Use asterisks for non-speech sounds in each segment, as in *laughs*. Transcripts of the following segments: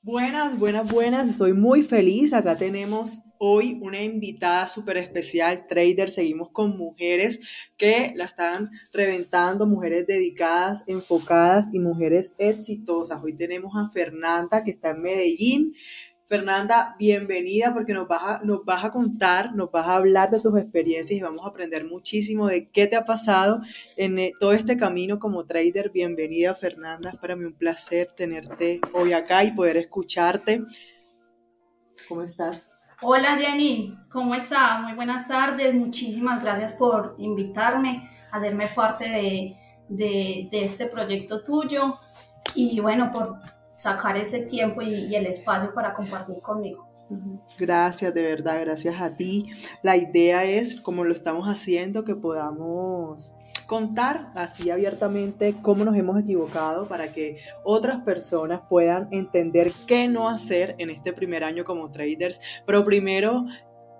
Buenas, buenas, buenas. Estoy muy feliz. Acá tenemos hoy una invitada súper especial, trader. Seguimos con mujeres que la están reventando, mujeres dedicadas, enfocadas y mujeres exitosas. Hoy tenemos a Fernanda que está en Medellín. Fernanda, bienvenida porque nos vas, a, nos vas a contar, nos vas a hablar de tus experiencias y vamos a aprender muchísimo de qué te ha pasado en eh, todo este camino como trader. Bienvenida, Fernanda. Es para mí un placer tenerte hoy acá y poder escucharte. ¿Cómo estás? Hola Jenny, ¿cómo estás? Muy buenas tardes. Muchísimas gracias por invitarme a hacerme parte de, de, de este proyecto tuyo y bueno, por sacar ese tiempo y, el espacio para compartir conmigo. Gracias, de verdad, gracias a ti. La idea es, como lo estamos haciendo, que podamos contar así abiertamente cómo nos hemos equivocado para que otras personas puedan entender qué no hacer en este primer año como traders. Pero primero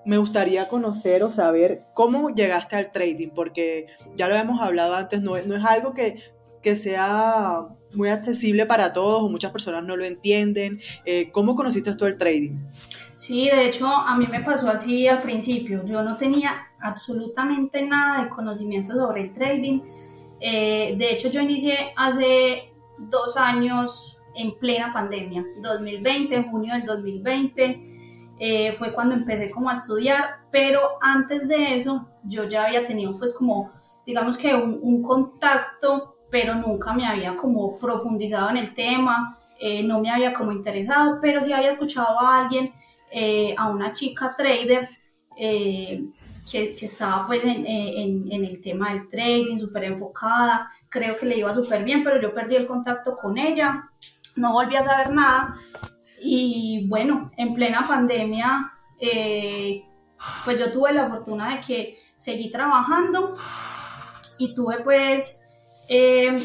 me gustaría conocer o saber cómo llegaste al trading, porque ya lo hemos hablado antes, no, no es algo que, que sea muy accesible para todos muchas personas no lo entienden. Eh, ¿Cómo conociste tú el trading? Sí, de hecho a mí me pasó así al principio. Yo no tenía absolutamente nada de conocimiento sobre el trading. Eh, de hecho yo inicié hace dos años en plena pandemia, 2020, en junio del 2020. Eh, fue cuando empecé como a estudiar, pero antes de eso yo ya había tenido pues como digamos que un, un contacto pero nunca me había como profundizado en el tema, eh, no me había como interesado, pero sí había escuchado a alguien, eh, a una chica trader, eh, que, estaba pues en, en, en, el tema del trading, súper enfocada, creo que le iba súper bien, pero yo perdí el contacto con ella, no volví a saber nada, y bueno, en plena pandemia, pues yo tuve la fortuna de que seguí trabajando y tuve pues eh,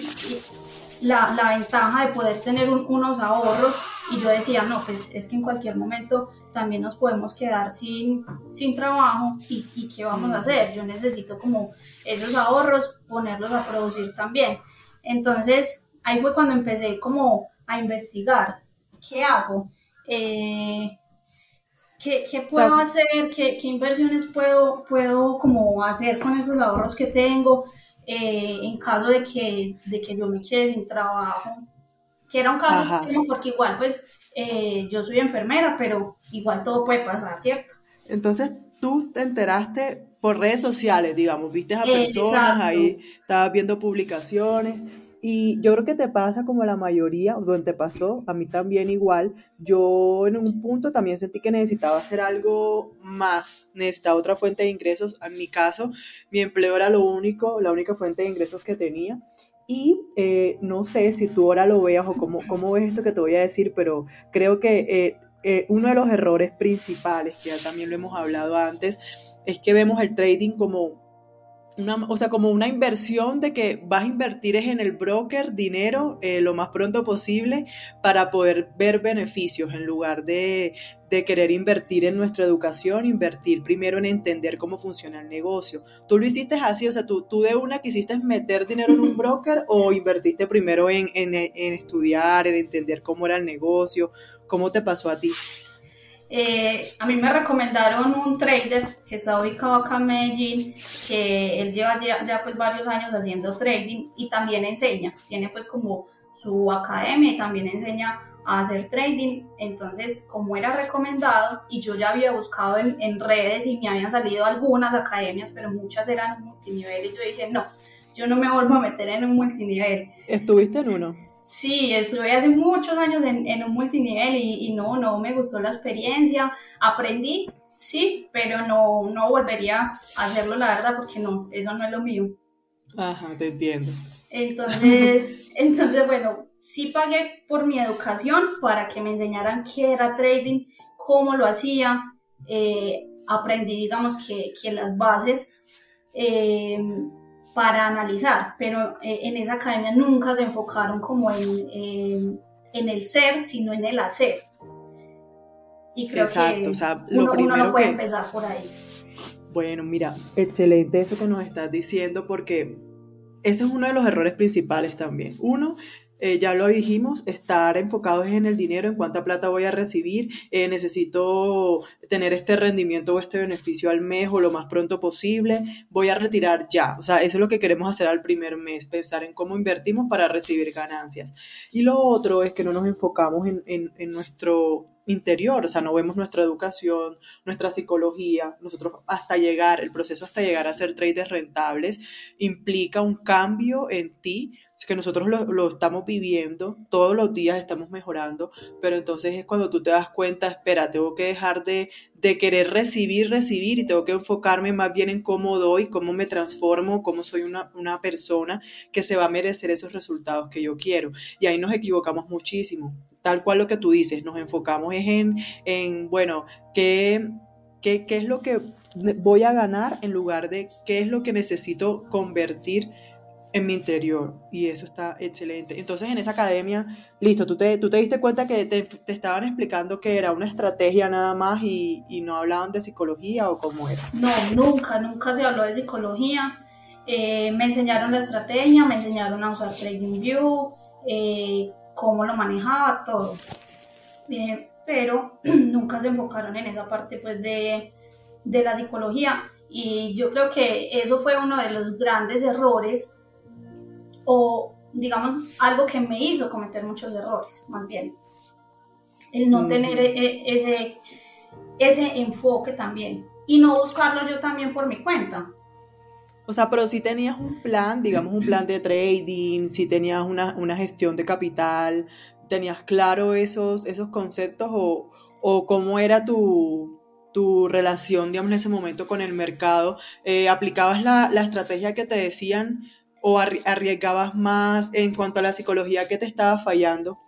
la, la, ventaja de poder tener unos ahorros y yo decía, no, pues es que en cualquier momento también nos podemos quedar sin, sin trabajo y, y qué vamos a hacer. Yo necesito como esos ahorros ponerlos a producir también. Entonces ahí fue cuando empecé como a investigar, ¿qué hago? Eh, ¿Qué, ¿qué, puedo hacer? ¿Qué, ¿Qué, inversiones puedo, puedo como hacer con esos ahorros que tengo? Eh, en caso de que, de que yo me quede sin trabajo, que era un caso porque igual pues eh, yo soy enfermera, pero igual todo puede pasar, ¿cierto? Entonces tú te enteraste por redes sociales, digamos, viste a personas ahí, estabas viendo publicaciones y yo creo que te pasa como la mayoría, donde te pasó, a mí también igual. Yo en un punto también sentí que necesitaba hacer algo más, necesitaba otra fuente de ingresos. En mi caso, mi empleo era lo único, la única fuente de ingresos que tenía. Y eh, no sé si tú ahora lo veas o cómo, cómo ves esto que te voy a decir, pero creo que eh, eh, uno de los errores principales, que ya también lo hemos hablado antes, es que vemos el trading como o sea, como una inversión de que vas a invertir en el broker dinero eh, lo más pronto posible para poder ver beneficios en lugar de, de, querer invertir en nuestra educación, invertir primero en entender cómo funciona el negocio. ¿Tú lo hiciste así? O sea, ¿tú, tú de una quisiste meter dinero en un *laughs* broker o invertiste primero en, en, en estudiar, en entender cómo era el negocio? ¿Cómo te pasó a ti? Eh, a mí me recomendaron un trader que está ubicado acá en Medellín, que él lleva ya, pues varios años haciendo trading y también enseña, tiene pues como su academia y también enseña a hacer trading, entonces como era recomendado y yo ya había buscado en, en redes y me habían salido algunas academias, pero muchas eran multinivel y yo dije no, yo no me vuelvo a meter en un multinivel. ¿Estuviste en uno? Sí, estuve hace muchos años en, un multinivel y, no, no me gustó la experiencia. Aprendí, sí, pero no, no volvería a hacerlo, la verdad, porque no, eso no es lo mío. Ajá, te entiendo. Entonces, *laughs* entonces bueno, sí pagué por mi educación para que me enseñaran qué era trading, cómo lo hacía. Eh, aprendí, digamos, que, que las bases. Eh, para analizar, pero eh, en esa academia nunca se enfocaron como en, en, el ser, sino en el hacer. Y creo que o sea, lo uno, no puede empezar por ahí. Bueno, mira, excelente eso que nos estás diciendo porque ese es uno de los errores principales también. Uno, eh, ya lo dijimos, estar enfocados en el dinero, en cuánta plata voy a recibir, eh, necesito tener este rendimiento o este beneficio al mes o lo más pronto posible, voy a retirar ya. O sea, eso es lo que queremos hacer al primer mes, pensar en cómo invertimos para recibir ganancias. Y lo otro es que no nos enfocamos en, en nuestro interior, o sea, no vemos nuestra educación, nuestra psicología, nosotros hasta llegar, el proceso hasta llegar a ser traders rentables implica un cambio en ti, que nosotros lo, estamos viviendo, todos los días estamos mejorando, pero entonces es cuando tú te das cuenta, espera, tengo que dejar de, de querer recibir, recibir y tengo que enfocarme más bien en cómo doy, cómo me transformo, cómo soy una, una persona que se va a merecer esos resultados que yo quiero. Y ahí nos equivocamos muchísimo tal cual lo que tú dices, nos enfocamos en, en bueno, ¿qué, qué, qué es lo que voy a ganar en lugar de qué es lo que necesito convertir en mi interior. Y eso está excelente. Entonces en esa academia, listo, tú te, tú te diste cuenta que te, te estaban explicando que era una estrategia nada más y, y, no hablaban de psicología o cómo era. No, nunca, nunca se habló de psicología. Eh, me enseñaron la estrategia, me enseñaron a usar TradingView, eh, cómo lo manejaba, todo. Eh, pero *clears throat* nunca se enfocaron en esa parte pues de, de la psicología y yo creo que eso fue uno de los grandes errores o digamos algo que me hizo cometer muchos errores, más bien. El no tener e, e, ese, ese enfoque también y no buscarlo yo también por mi cuenta. O sea, pero si tenías un plan, digamos un plan de trading, si tenías una, gestión de capital, tenías claro esos, esos conceptos o, o cómo era tu, tu, relación, digamos, en ese momento con el mercado. Eh, ¿Aplicabas la, la, estrategia que te decían o arriesgabas más en cuanto a la psicología que te estaba fallando?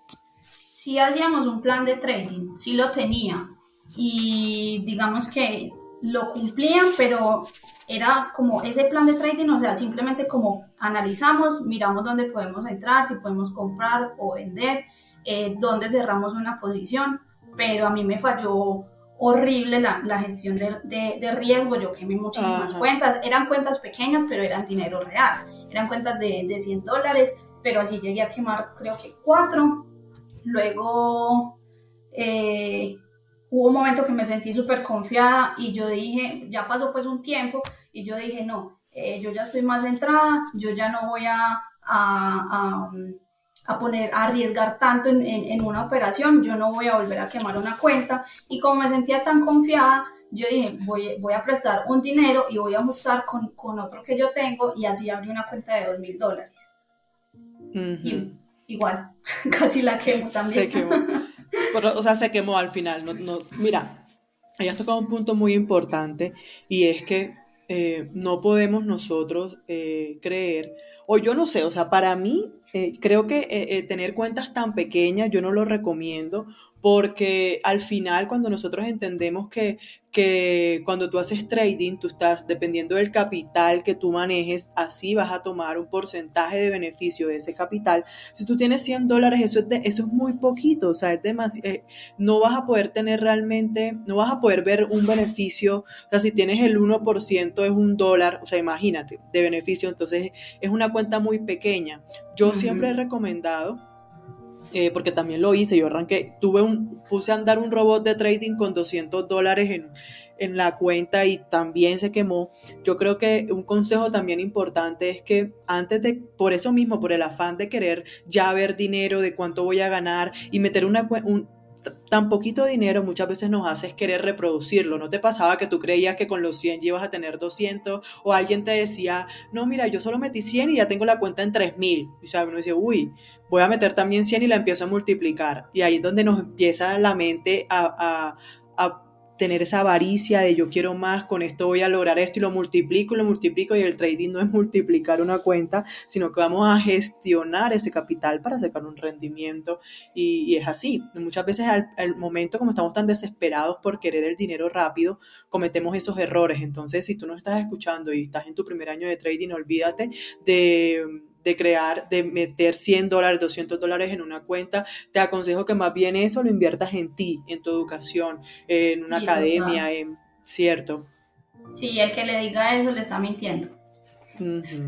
Sí hacíamos un plan de trading, sí lo tenía. Y digamos que lo cumplían, pero era como ese plan de trading, o sea, simplemente como analizamos, miramos dónde podemos entrar, si podemos comprar o vender, eh, dónde cerramos una posición, pero a mí me falló horrible la, la gestión de, de, riesgo, yo quemé muchísimas cuentas, eran cuentas pequeñas, pero eran dinero real, eran cuentas de, de 100 dólares, pero así llegué a quemar creo que cuatro, luego... Eh, hubo un momento que me sentí súper confiada y yo dije, ya pasó pues un tiempo y yo dije, no, eh, yo ya estoy más centrada, yo ya no voy a, a, a, poner, a arriesgar tanto en, en, una operación, yo no voy a volver a quemar una cuenta y como me sentía tan confiada, yo dije, voy, voy a prestar un dinero y voy a mostrar con, con otro que yo tengo y así abrí una cuenta de dos mil dólares. Igual, *laughs* casi la quemo también. o sea, se quemó al final. No, no, mira, has tocado un punto muy importante y es que eh, no podemos nosotros eh, creer, o yo no sé, o sea, para mí eh, creo que tener cuentas tan pequeñas yo no lo recomiendo porque al final cuando nosotros entendemos que, que cuando tú haces trading, tú estás, dependiendo del capital que tú manejes, así vas a tomar un porcentaje de beneficio de ese capital. Si tú tienes 100 dólares, eso es, eso es muy poquito, o sea, es demasiado, eh, no vas a poder tener realmente, no vas a poder ver un beneficio, o sea, si tienes el 1% es un dólar, o sea, imagínate, de beneficio, entonces es una cuenta muy pequeña. Yo siempre he recomendado eh, porque también lo hice, yo arranqué, tuve un, puse a andar un robot de trading con 200 dólares en, en la cuenta y también se quemó. Yo creo que un consejo también importante es que antes de, por eso mismo, por el afán de querer ya ver dinero, de cuánto voy a ganar y meter una, un, tan poquito dinero muchas veces nos hace querer reproducirlo. ¿No te pasaba que tú creías que con los 100 ibas a tener 200? O alguien te decía, no, mira, yo solo metí 100 y ya tengo la cuenta en 3000. Y sea, uno dice, uy, voy a meter también 100 y la empiezo a multiplicar. Y ahí es donde nos empieza la mente a, tener esa avaricia de yo quiero más, con esto voy a lograr esto y lo multiplico lo multiplico y el trading no es multiplicar una cuenta, sino que vamos a gestionar ese capital para sacar un rendimiento y, es así. Muchas veces al, al, momento como estamos tan desesperados por querer el dinero rápido, cometemos esos errores. Entonces, si tú no estás escuchando y estás en tu primer año de trading, olvídate de de crear, de meter 100 dólares, 200 dólares en una cuenta, te aconsejo que más bien eso lo inviertas en ti, en tu educación, en una academia, en, ¿cierto? Sí, el que le diga eso le está mintiendo.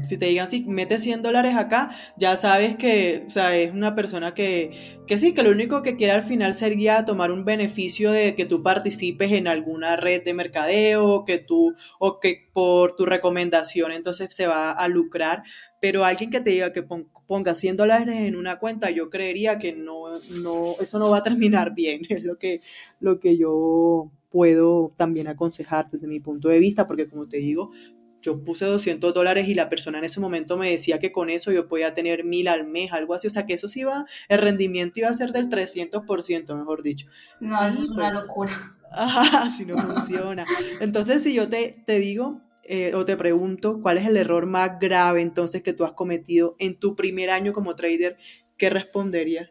Si te digan, si metes 100 dólares acá, ya sabes que o sea, es una persona que, que sí, que lo único que quiere al final sería tomar un beneficio de que tú participes en alguna red de mercadeo, que tú, o que por tu recomendación entonces se va a lucrar. Pero alguien que te diga que ponga 100 dólares en una cuenta, yo creería que no, no, eso no va a terminar bien. *laughs* Es lo que, lo que yo puedo también aconsejar desde mi punto de vista, porque como te digo, yo puse 200 dólares y la persona en ese momento me decía que con eso yo podía tener mil al mes, algo así, o sea que eso sí iba, el rendimiento iba a ser del 300%, mejor dicho. No, eso es una pues, locura. *laughs* Ajá, si no funciona. Entonces, si yo te, te digo eh, o te pregunto, ¿cuál es el error más grave entonces que tú has cometido en tu primer año como trader? ¿Qué responderías?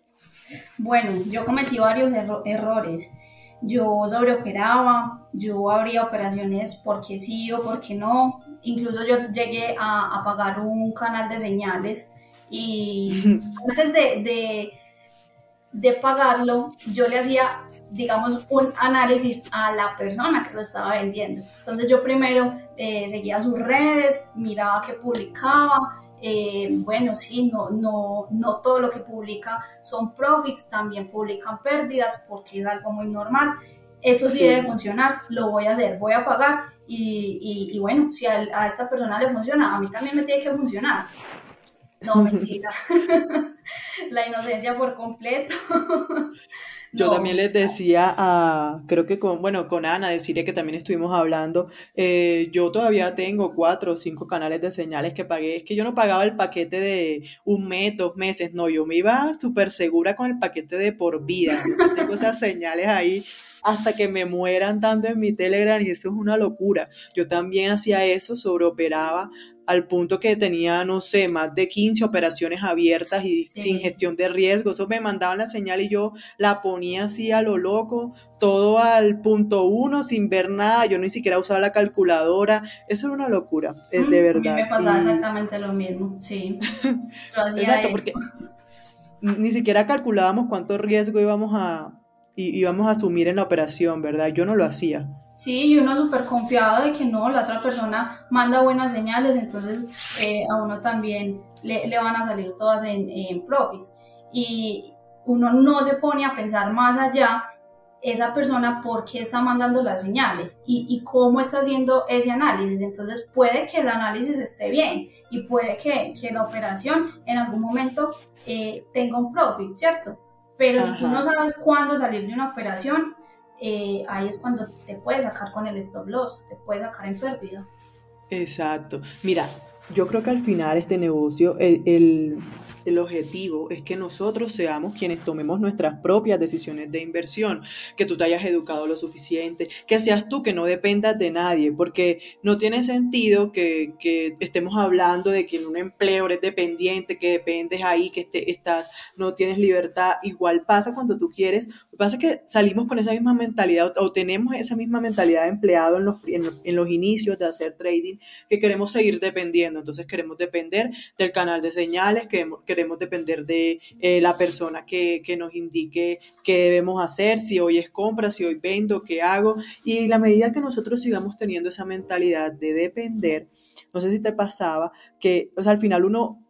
Bueno, yo cometí varios errores yo sobreoperaba, yo abría operaciones porque sí o porque no, incluso yo llegué a, pagar un canal de señales y *laughs* antes de, de, pagarlo yo le hacía digamos, un análisis a la persona que lo estaba vendiendo. Entonces yo primero eh, seguía sus redes, miraba qué publicaba, eh, bueno, sí, no, no, no todo lo que publica son profits, también publican pérdidas porque es algo muy normal. Eso sí, debe funcionar, lo voy a hacer, voy a pagar y, y, bueno, si a, a, esta persona le funciona, a mí también me tiene que funcionar. No, *laughs* mentira. *laughs* La inocencia por completo. *laughs* Yo también les decía a, creo que con, bueno, con Ana, decirle que también estuvimos hablando, eh, yo todavía tengo cuatro o cinco canales de señales que pagué, es que yo no pagaba el paquete de un mes, dos meses, no, yo me iba súper segura con el paquete de por vida, tengo esas señales ahí hasta que me mueran tanto en mi Telegram y eso es una locura. Yo también hacía eso, sobreoperaba al punto que tenía, no sé, más de 15 operaciones abiertas y sin gestión de riesgo. Eso me mandaban la señal y yo la ponía así a lo loco, todo al punto uno, sin ver nada. Yo ni siquiera usaba la calculadora. Eso era una locura, de verdad. A mí me pasaba exactamente lo mismo, sí. *laughs* Yo hacía Exacto, porque ni siquiera calculábamos cuánto riesgo íbamos a, íbamos a asumir en la operación, ¿verdad? Yo no lo hacía. Sí, y uno súper confiado de que no, la otra persona manda buenas señales, entonces eh, a uno también le, le, van a salir todas en, en profits. Y uno no se pone a pensar más allá esa persona por qué está mandando las señales y, y, cómo está haciendo ese análisis. Entonces puede que el análisis esté bien y puede que, que la operación en algún momento eh, tenga un profit, ¿cierto? Pero si tú no sabes cuándo salir de una operación, eh, ahí es cuando te puedes sacar con el stop loss, te puedes sacar en pérdida. Exacto. Mira, yo creo que al final este negocio, el, el objetivo es que nosotros seamos quienes tomemos nuestras propias decisiones de inversión, que tú te hayas educado lo suficiente, que seas tú que no dependas de nadie, porque no tiene sentido que, estemos hablando de que en un empleo eres dependiente, que dependes ahí, que este, estás, no tienes libertad. Igual pasa cuando tú quieres. Lo que pasa es que salimos con esa misma mentalidad o tenemos esa misma mentalidad de empleado en los, inicios de hacer trading, que queremos seguir dependiendo. Entonces queremos depender del canal de señales, que queremos depender de eh, la persona que, nos indique qué debemos hacer, si hoy es compra, si hoy vendo, qué hago. Y la medida que nosotros sigamos teniendo esa mentalidad de depender, no sé si te pasaba, que o sea, al final uno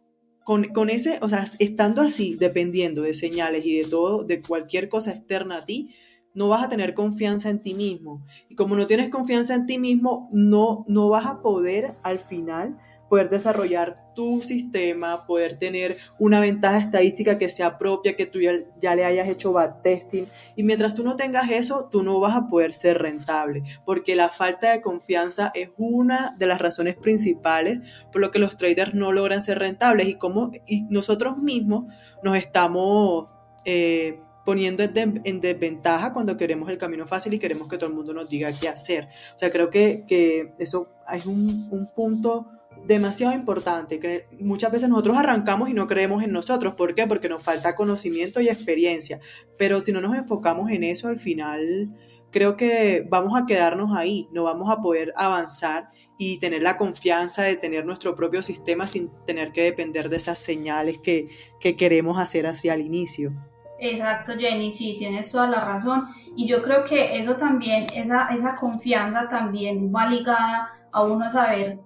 con, con, ese, o sea, estando así, dependiendo de señales y de todo, de cualquier cosa externa a ti, no vas a tener confianza en ti mismo. Y como no tienes confianza en ti mismo, no, no vas a poder al final poder desarrollar tu sistema, poder tener una ventaja estadística que sea propia, que tú ya, le hayas hecho backtesting. Y mientras tú no tengas eso, tú no vas a poder ser rentable, porque la falta de confianza es una de las razones principales por lo que los traders no logran ser rentables y como y nosotros mismos nos estamos... Eh, poniendo en desventaja cuando queremos el camino fácil y queremos que todo el mundo nos diga qué hacer. O sea, creo que, que eso es un, un punto demasiado importante. Muchas veces nosotros arrancamos y no creemos en nosotros. ¿Por qué? Porque nos falta conocimiento y experiencia. Pero si no nos enfocamos en eso, al final creo que vamos a quedarnos ahí, no vamos a poder avanzar y tener la confianza de tener nuestro propio sistema sin tener que depender de esas señales que, que queremos hacer hacia el inicio. Exacto, Jenny, sí, tienes toda la razón. Y yo creo que eso también, esa, esa confianza también va ligada a uno saber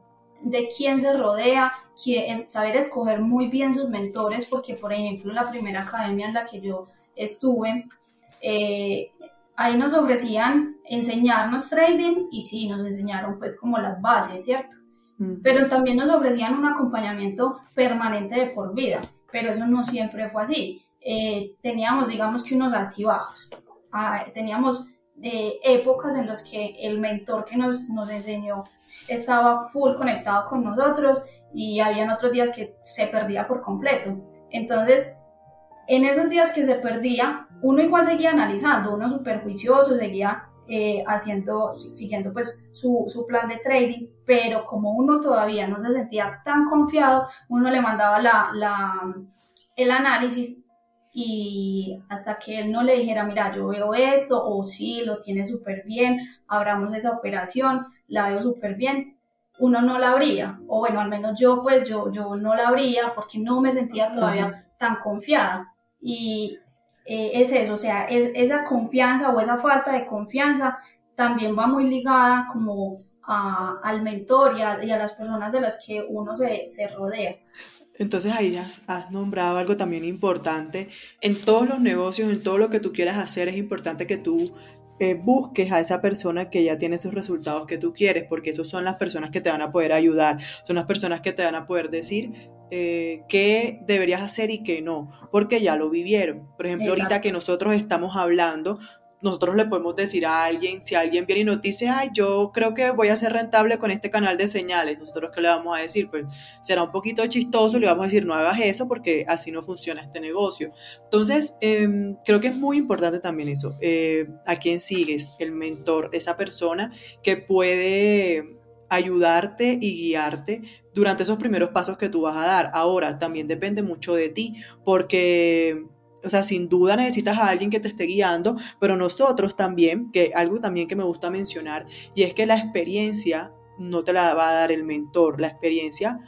de quién se rodea, saber escoger muy bien sus mentores, porque por ejemplo la primera academia en la que yo estuve, eh, ahí nos ofrecían enseñarnos trading y sí, nos enseñaron pues como las bases, ¿cierto? Pero también nos ofrecían un acompañamiento permanente de por vida, pero eso no siempre fue así. Eh, teníamos, digamos que unos altibajos. Ah, teníamos de épocas en las que el mentor que nos, nos enseñó estaba full conectado con nosotros y habían otros días que se perdía por completo. Entonces, en esos días que se perdía, uno igual seguía analizando, uno súper juicioso, seguía eh, haciendo, siguiendo pues su, su, plan de trading, pero como uno todavía no se sentía tan confiado, uno le mandaba la, la, el análisis y hasta que él no le dijera, mira, yo veo esto, o sí, lo tiene súper bien, abramos esa operación, la veo súper bien, uno no la abría, o bueno, al menos yo pues yo, yo no la abría porque no me sentía todavía tan confiada. Y eh, es eso, o sea, es, esa confianza o esa falta de confianza también va muy ligada como al mentor y a, las personas de las que uno se, se rodea. Entonces ahí has, has, nombrado algo también importante. En todos los negocios, en todo lo que tú quieras hacer, es importante que tú eh, busques a esa persona que ya tiene esos resultados que tú quieres, porque esos son las personas que te van a poder ayudar, son las personas que te van a poder decir eh, qué deberías hacer y qué no, porque ya lo vivieron. Por ejemplo, ahorita que nosotros estamos hablando, nosotros le podemos decir a alguien, si alguien viene y nos dice, ay, yo creo que voy a ser rentable con este canal de señales, nosotros qué le vamos a decir, pues será un poquito chistoso, le vamos a decir, no hagas eso porque así no funciona este negocio. Entonces, em, creo que es muy importante también eso, eh, a quién sigues, el mentor, esa persona que puede ayudarte y guiarte durante esos primeros pasos que tú vas a dar. Ahora, también depende mucho de ti, porque o sea, sin duda necesitas a alguien que te esté guiando, pero nosotros también, que algo también que me gusta mencionar, y es que la experiencia no te la va a dar el mentor, la experiencia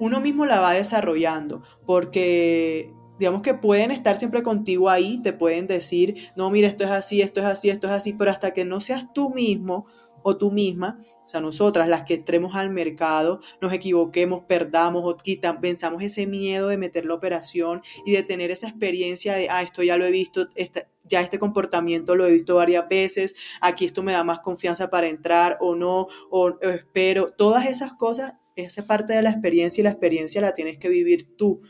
uno mismo la va desarrollando, porque digamos que pueden estar siempre contigo ahí, te pueden decir, no, mira, esto es así, esto es así, esto es así, pero hasta que no seas tú mismo o tú misma, o sea, nosotras las que entremos al mercado, nos equivoquemos, perdamos o quitan, pensamos ese miedo de meter la operación y de tener esa experiencia de, ah, esto ya lo he visto, ya este comportamiento lo he visto varias veces, aquí esto me da más confianza para entrar o no, o espero, todas esas cosas, esa parte de la experiencia y la experiencia la tienes que vivir tú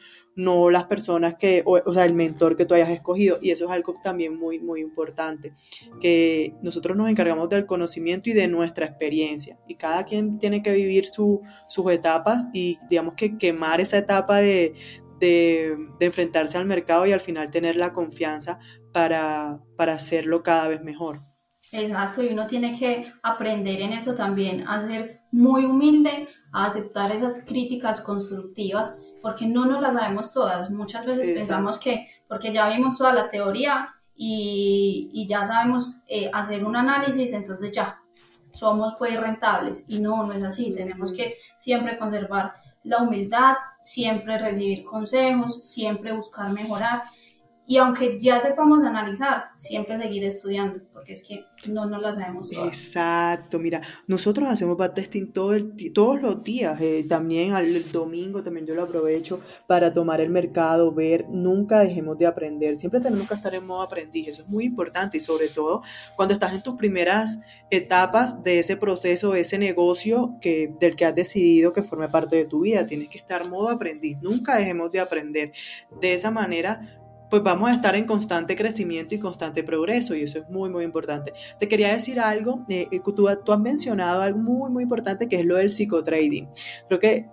no las personas que, o, sea, el mentor que tú hayas escogido. Y eso es algo también muy, muy importante, que nosotros nos encargamos del conocimiento y de nuestra experiencia. Y cada quien tiene que vivir sus etapas y digamos que quemar esa etapa de, de, enfrentarse al mercado y al final tener la confianza para, para hacerlo cada vez mejor. Exacto, y uno tiene que aprender en eso también, a ser muy humilde, a aceptar esas críticas constructivas, porque no nos las sabemos todas. Muchas veces pensamos que porque ya vimos toda la teoría y, y ya sabemos eh, hacer un análisis, entonces ya somos pues rentables. Y no, no es así. Tenemos que siempre conservar la humildad, siempre recibir consejos, siempre buscar mejorar y aunque ya sepamos analizar, siempre seguir estudiando, porque es que no nos la sabemos todas. Exacto, mira, nosotros hacemos backtesting todos los días, eh, también el domingo también yo lo aprovecho para tomar el mercado, ver, nunca dejemos de aprender, siempre tenemos que estar en modo aprendiz, eso es muy importante y sobre todo cuando estás en tus primeras etapas de ese proceso, de ese negocio que, del que has decidido que forme parte de tu vida, tienes que estar modo aprendiz, nunca dejemos de aprender, de esa manera pues vamos a estar en constante crecimiento y constante progreso y eso es muy, muy importante. Te quería decir algo, eh, eh tú, tú, has mencionado algo muy, muy importante que es lo del psicotrading. Creo que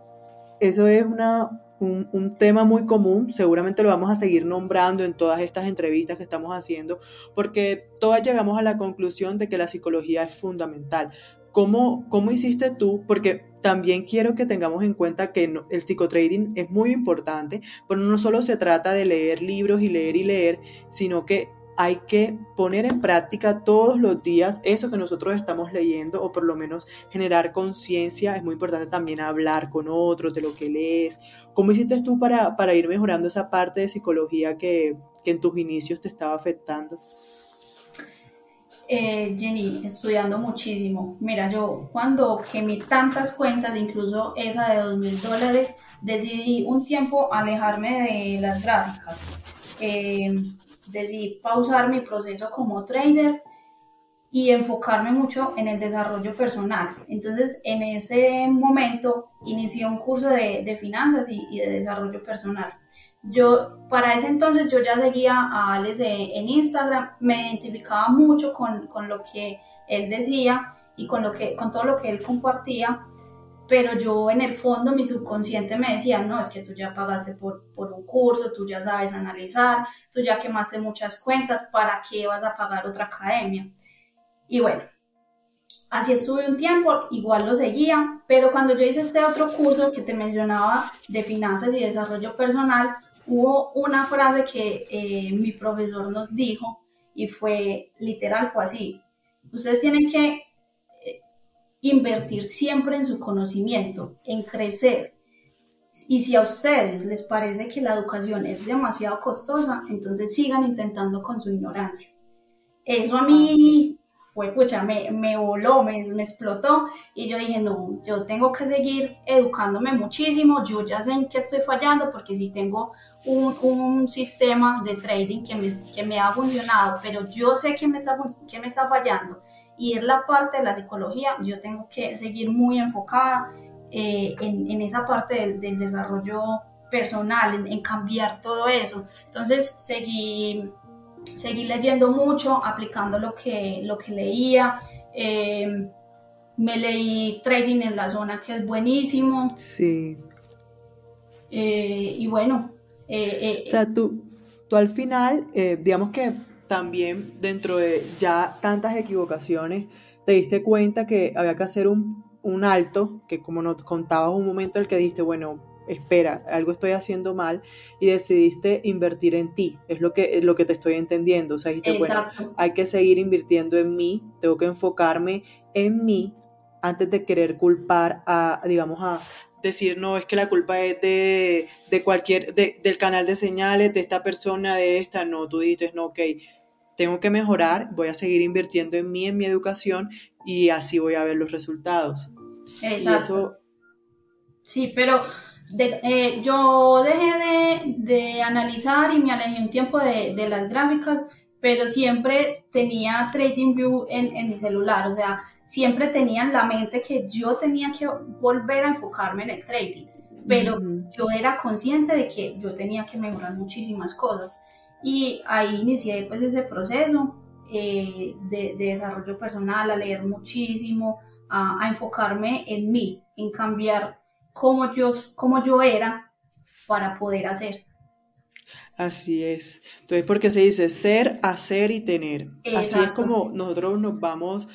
eso es una, un, un, tema muy común, seguramente lo vamos a seguir nombrando en todas estas entrevistas que estamos haciendo, porque todas llegamos a la conclusión de que la psicología es fundamental. ¿Cómo, cómo hiciste tú? Porque también quiero que tengamos en cuenta que el psicotrading es muy importante, pero no solo se trata de leer libros y leer y leer, sino que hay que poner en práctica todos los días eso que nosotros estamos leyendo o por lo menos generar conciencia. Es muy importante también hablar con otros de lo que lees. ¿Cómo hiciste tú para, para ir mejorando esa parte de psicología que, que en tus inicios te estaba afectando? Eh, Jenny, estudiando muchísimo. Mira, yo cuando quemé tantas cuentas, incluso esa de dos mil dólares, decidí un tiempo alejarme de las gráficas. Eh, decidí pausar mi proceso como trader y enfocarme mucho en el desarrollo personal. Entonces, en ese momento, inicié un curso de, de finanzas y, y, de desarrollo personal. Yo, para ese entonces, yo ya seguía a Alex en Instagram, me identificaba mucho con, con lo que él decía y con, lo que, con todo lo que él compartía, pero yo en el fondo, mi subconsciente me decía, no, es que tú ya pagaste por, por un curso, tú ya sabes analizar, tú ya quemaste muchas cuentas, ¿para qué vas a pagar otra academia? Y bueno, así estuve un tiempo, igual lo seguía, pero cuando yo hice este otro curso que te mencionaba de finanzas y desarrollo personal, hubo una frase que eh, mi profesor nos dijo y fue literal, fue así. Ustedes tienen que eh, invertir siempre en su conocimiento, en crecer. Y si a ustedes les parece que la educación es demasiado costosa, entonces sigan intentando con su ignorancia. Eso a mí fue, pucha, me, me voló, me, me, explotó y yo dije, no, yo tengo que seguir educándome muchísimo, yo ya sé en qué estoy fallando porque si tengo un, un sistema de trading que me, que me ha funcionado, pero yo sé que me, está, que me está fallando y es la parte de la psicología, yo tengo que seguir muy enfocada eh, en, en, esa parte del, del desarrollo personal, en, en, cambiar todo eso. Entonces seguí seguí leyendo mucho, aplicando lo que, lo que leía. Eh, me leí Trading en la Zona, que es buenísimo. Sí. Eh, y bueno. Eh, o sea, tú, tú al final, digamos que también dentro de ya tantas equivocaciones, te diste cuenta que había que hacer un, un alto, que como nos contabas un momento en el que dijiste, bueno, espera, algo estoy haciendo mal y decidiste invertir en ti, es lo que, lo que te estoy entendiendo, o sea, dijiste, bueno, hay que seguir invirtiendo en mí, tengo que enfocarme en mí antes de querer culpar a, digamos, a decir, no, es que la culpa es de, de cualquier, de, del canal de señales, de esta persona, de esta, no, tú dices, no, ok, tengo que mejorar, voy a seguir invirtiendo en mí, en mi educación y así voy a ver los resultados. Exacto. Sí, pero eh, yo dejé de, analizar y me alejé un tiempo de, las gráficas, pero siempre tenía TradingView en, en mi celular, o sea, siempre tenía en la mente que yo tenía que volver a enfocarme en el trading, pero yo era consciente de que yo tenía que mejorar muchísimas cosas y ahí inicié pues ese proceso eh, de, desarrollo personal, a leer muchísimo, a, a enfocarme en mí, en cambiar como yo, como yo era para poder hacer. Así es. Entonces, porque se dice ser, hacer y tener. Así es como nosotros nos vamos,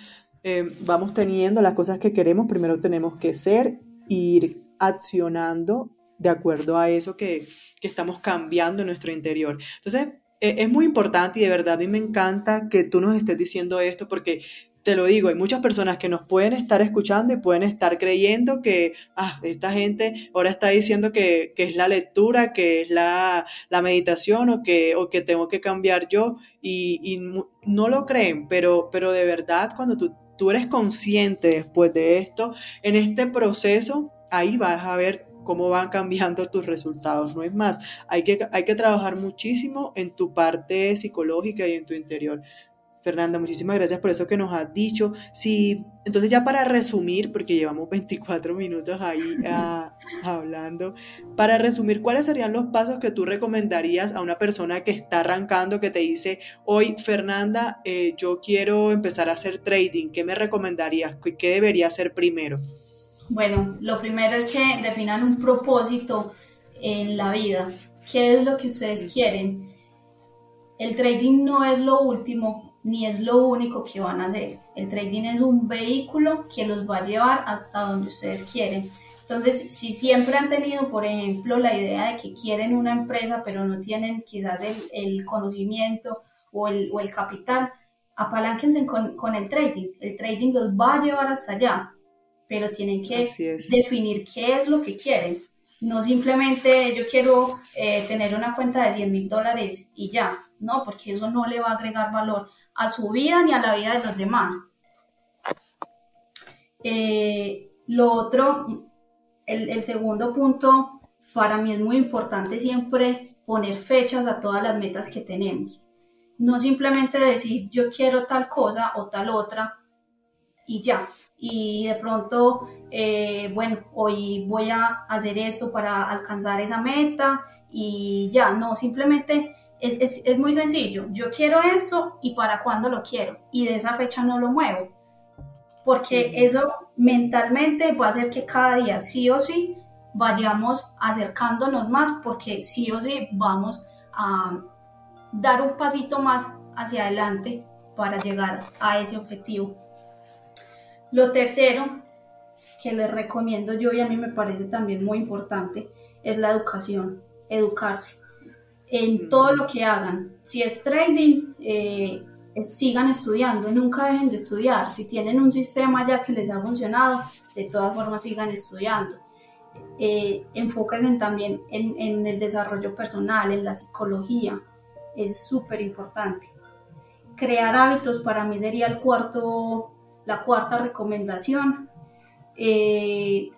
eh, vamos teniendo las cosas que queremos. Primero tenemos que ser, ir accionando de acuerdo a eso que, que estamos cambiando en nuestro interior. Entonces, e, es muy importante y de verdad a mí me encanta que tú nos estés diciendo esto porque te lo digo, hay muchas personas que nos pueden estar escuchando y pueden estar creyendo que ah, esta gente ahora está diciendo que, que es la lectura, que es la, la, meditación o que, o que tengo que cambiar yo y, y no lo creen, pero, pero de verdad cuando tú, tú eres consciente después de esto, en este proceso, ahí vas a ver cómo van cambiando tus resultados. No es más, hay que, hay que trabajar muchísimo en tu parte psicológica y en tu interior. Fernanda, muchísimas gracias por eso que nos has dicho. Sí, entonces ya para resumir, porque llevamos *laughs* 24 minutos ahí ah, hablando, para resumir, ¿cuáles serían los pasos que tú recomendarías a una persona que está arrancando, que te dice, hoy Fernanda, eh, yo quiero empezar a hacer trading, ¿qué me recomendarías? ¿Qué debería hacer primero? Bueno, lo primero es que definan un propósito en la vida. ¿Qué es lo que ustedes quieren? El trading no es lo último, ni es lo único que van a hacer. El trading es un vehículo que los va a llevar hasta donde ustedes quieren. Entonces, si siempre han tenido, por ejemplo, la idea de que quieren una empresa, pero no tienen quizás el, el conocimiento o el, o el, capital, apalánquense con, con, el trading. El trading los va a llevar hasta allá, pero tienen que definir qué es lo que quieren. No simplemente yo quiero eh, tener una cuenta de 100 mil dólares y ya, no, porque eso no le va a agregar valor a su vida ni a la vida de los demás. Eh, lo otro, el, segundo punto, para mí es muy importante siempre poner fechas a todas las metas que tenemos. No simplemente decir yo quiero tal cosa o tal otra y ya. Y de pronto, eh, bueno, hoy voy a hacer eso para alcanzar esa meta y ya, no, simplemente es, es, muy sencillo. Yo quiero eso y para cuándo lo quiero. Y de esa fecha no lo muevo. Porque eso mentalmente va a hacer que cada día sí o sí vayamos acercándonos más porque sí o sí vamos a dar un pasito más hacia adelante para llegar a ese objetivo. Lo tercero que les recomiendo yo y a mí me parece también muy importante es la educación, educarse en todo lo que hagan. Si es trading, eh, sigan estudiando, nunca dejen de estudiar. Si tienen un sistema ya que les ha funcionado, de todas formas sigan estudiando. Eh, enfóquense también en, en, el desarrollo personal, en la psicología, es súper importante. Crear hábitos para mí sería el cuarto, la cuarta recomendación. Eh,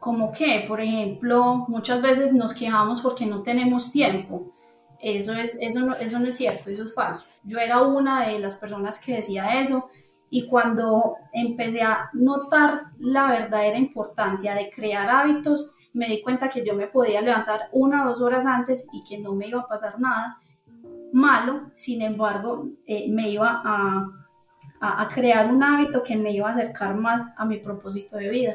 como que, por ejemplo, muchas veces nos quejamos porque no tenemos tiempo eso, es, eso, no, eso no es cierto, eso es falso. Yo era una de las personas que decía eso y cuando empecé a notar la verdadera importancia de crear hábitos, me di cuenta que yo me podía levantar una o dos horas antes y que no me iba a pasar nada malo, sin embargo, eh, me iba a, a crear un hábito que me iba a acercar más a mi propósito de vida.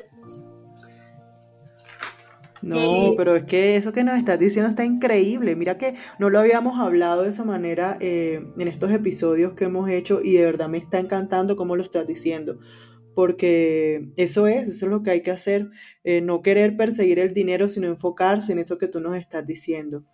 No, pero es que eso que nos estás diciendo está increíble. Mira que no lo habíamos hablado de esa manera eh, en estos episodios que hemos hecho y de verdad me está encantando cómo lo estás diciendo. Porque eso es, eso es lo que hay que hacer. Eh, no querer perseguir el dinero, sino enfocarse en eso que tú nos estás diciendo.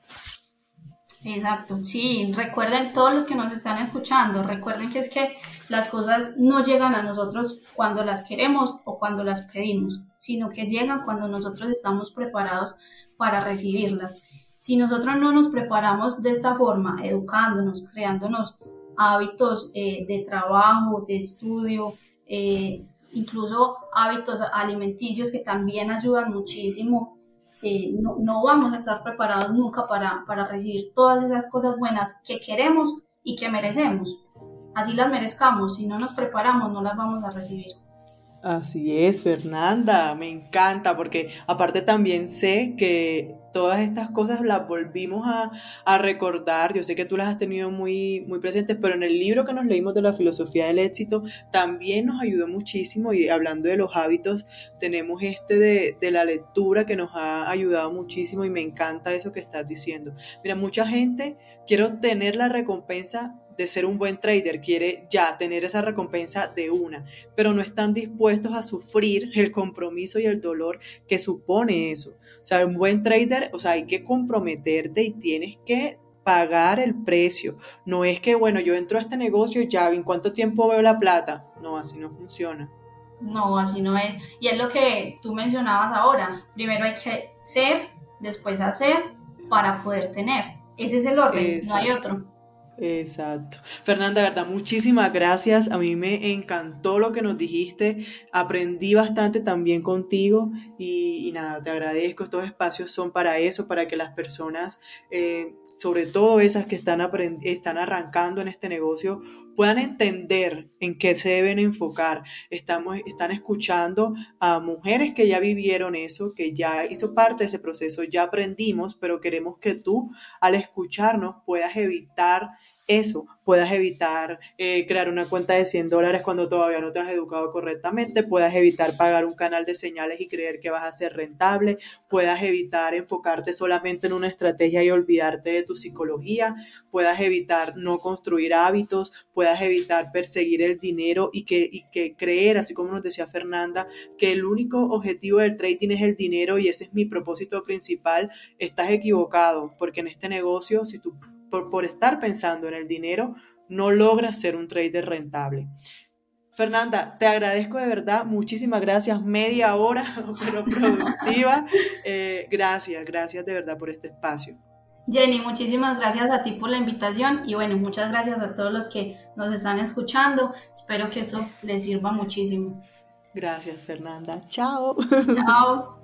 Exacto, sí, recuerden todos los que nos están escuchando, recuerden que es que las cosas no llegan a nosotros cuando las queremos o cuando las pedimos, sino que llegan cuando nosotros estamos preparados para recibirlas. Si nosotros no nos preparamos de esta forma, educándonos, creándonos hábitos eh, de trabajo, de estudio, eh, incluso hábitos alimenticios que también ayudan muchísimo eh, no, no, vamos a estar preparados nunca para, para recibir todas esas cosas buenas que queremos y que merecemos. Así las merezcamos, si no nos preparamos no las vamos a recibir. Así es, Fernanda, me encanta porque aparte también sé que todas estas cosas las volvimos a, recordar, yo sé que tú las has tenido muy, muy presentes, pero en el libro que nos leímos de la filosofía del éxito también nos ayudó muchísimo y hablando de los hábitos, tenemos este de, de la lectura que nos ha ayudado muchísimo y me encanta eso que estás diciendo. Mira, mucha gente quiere obtener la recompensa de ser un buen trader, quiere ya tener esa recompensa de una, pero no están dispuestos a sufrir el compromiso y el dolor que supone eso. O sea, un buen trader, o sea, hay que comprometerte y tienes que pagar el precio. No es que, bueno, yo entro a este negocio y ya, ¿en cuánto tiempo veo la plata? No, así no funciona. No, así no es. Y es lo que tú mencionabas ahora. Primero hay que ser, después hacer para poder tener. Ese es el orden, no hay otro. Exacto. Fernanda, verdad, muchísimas gracias. A mí me encantó lo que nos dijiste. Aprendí bastante también contigo y, nada, te agradezco. Estos espacios son para eso, para que las personas, eh, sobre todo esas que están, están arrancando en este negocio, puedan entender en qué se deben enfocar. Estamos, están escuchando a mujeres que ya vivieron eso, que ya hizo parte de ese proceso, ya aprendimos, pero queremos que tú al escucharnos puedas evitar eso, puedas evitar eh, crear una cuenta de 100 dólares cuando todavía no te has educado correctamente, puedas evitar pagar un canal de señales y creer que vas a ser rentable, puedas evitar enfocarte solamente en una estrategia y olvidarte de tu psicología, puedas evitar no construir hábitos, puedas evitar perseguir el dinero y que, y que creer, así como nos decía Fernanda, que el único objetivo del trading es el dinero y ese es mi propósito principal, estás equivocado, porque en este negocio, si tú por, estar pensando en el dinero, no logras ser un trader rentable. Fernanda, te agradezco de verdad, muchísimas gracias, media hora, *laughs* pero productiva. Eh, gracias, gracias de verdad por este espacio. Jenny, muchísimas gracias a ti por la invitación y bueno, muchas gracias a todos los que nos están escuchando. Espero que eso les sirva muchísimo. Gracias, Fernanda. Chao. *laughs* Chao.